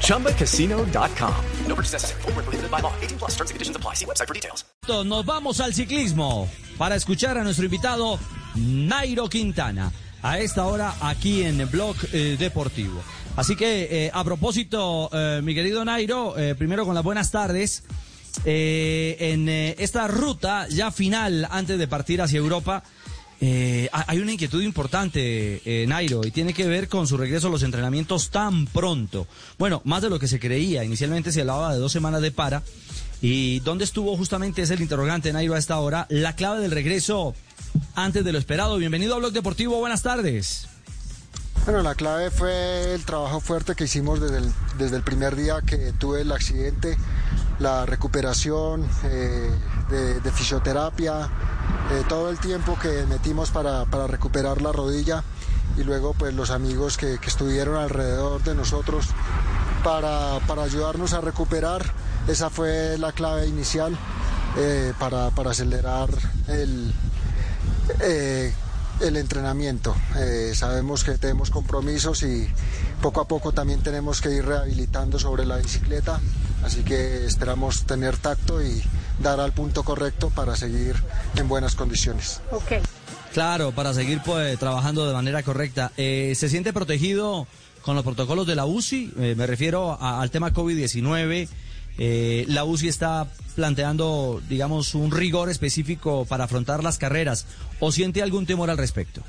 ChumbaCasino.com. No purchase necessary. Full prohibited by law. 18 plus terms and conditions apply. See website for details. Nos vamos al ciclismo para escuchar a nuestro invitado Nairo Quintana. A esta hora aquí en Blog eh, Deportivo. Así que eh, a propósito, eh, mi querido Nairo, eh, primero con las buenas tardes. Eh, en eh, esta ruta ya final antes de partir hacia Europa. Eh, hay una inquietud importante, eh, Nairo, y tiene que ver con su regreso a los entrenamientos tan pronto. Bueno, más de lo que se creía. Inicialmente se hablaba de dos semanas de para. ¿Y dónde estuvo justamente es el interrogante, Nairo, a esta hora? La clave del regreso antes de lo esperado. Bienvenido a Blog Deportivo, buenas tardes. Bueno, la clave fue el trabajo fuerte que hicimos desde el, desde el primer día que tuve el accidente, la recuperación eh, de, de, fisioterapia, eh, todo el tiempo que metimos para, para, recuperar la rodilla y luego pues los amigos que, estuvieron alrededor de nosotros para, para, ayudarnos a recuperar. Esa fue la clave inicial eh, para, para, acelerar el el entrenamiento. Eh, sabemos que tenemos compromisos y poco a poco también tenemos que ir rehabilitando sobre la bicicleta, así que esperamos tener tacto y dar al punto correcto para seguir en buenas condiciones. Okay. Claro, para seguir pues, trabajando de manera correcta. Eh, ¿Se siente protegido con los protocolos de la UCI? Eh, me refiero a, al tema COVID-19. Eh, la UCI está planteando, digamos, un rigor específico para afrontar las carreras. ¿O siente algún temor al respecto?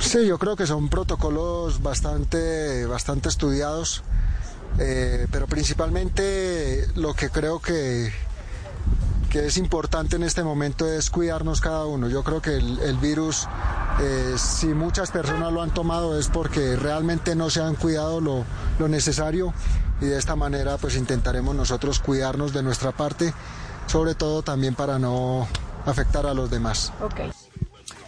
Sí, yo creo que son protocolos bastante, bastante estudiados, eh, pero principalmente lo que creo que, que es importante en este momento es cuidarnos cada uno. Yo creo que el, el virus, eh, si muchas personas lo han tomado es porque realmente no se han cuidado lo, lo necesario y de esta manera pues intentaremos nosotros cuidarnos de nuestra parte, sobre todo también para no afectar a los demás. Okay.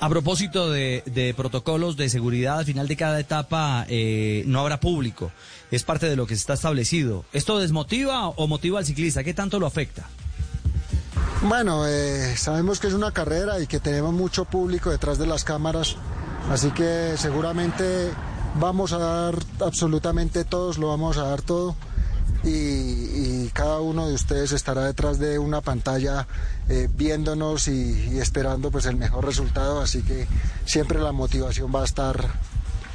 A propósito de, de, protocolos de seguridad, al final de cada etapa eh, no habrá público. Es parte de lo que está establecido. ¿Esto desmotiva o motiva al ciclista? ¿Qué tanto lo afecta? Bueno, eh, sabemos que es una carrera y que tenemos mucho público detrás de las cámaras, así que seguramente vamos a dar absolutamente todos, lo vamos a dar todo. Y, cada uno de ustedes estará detrás de una pantalla eh, viéndonos y, y, esperando pues el mejor resultado, así que siempre la motivación va a estar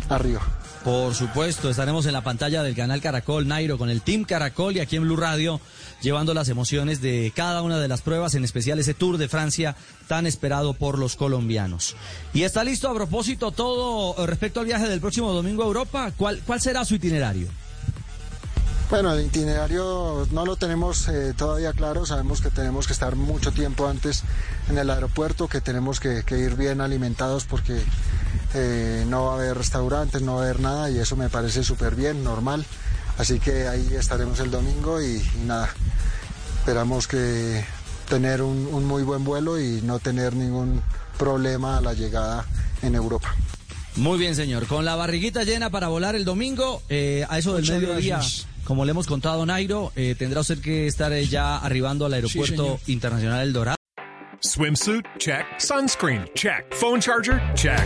arriba. Por supuesto, estaremos en la pantalla del canal Caracol Nairo con el Team Caracol y aquí en Blue Radio llevando las emociones de cada una de las pruebas, en especial ese Tour de Francia tan esperado por los colombianos. Y está listo a propósito todo respecto al viaje del próximo domingo a Europa. ¿Cuál, cuál será su itinerario? Bueno, el itinerario no lo tenemos eh, todavía claro, sabemos que tenemos que estar mucho tiempo antes en el aeropuerto, que tenemos que ir bien alimentados porque eh, no va a haber restaurantes, no va a haber nada y eso me parece súper bien, normal. Así que ahí estaremos el domingo y, y nada, esperamos que tener un, un muy buen vuelo y no tener ningún problema a la llegada en Europa. Muy bien, señor. Con la barriguita llena para volar el domingo, eh, a eso del Muchas mediodía. gracias. Como le hemos contado a Nairo, eh, tendrá usted que estar eh, ya arribando al aeropuerto Sí, internacional El Dorado. Swimsuit? Check. Sunscreen? Check. Phone charger? Check.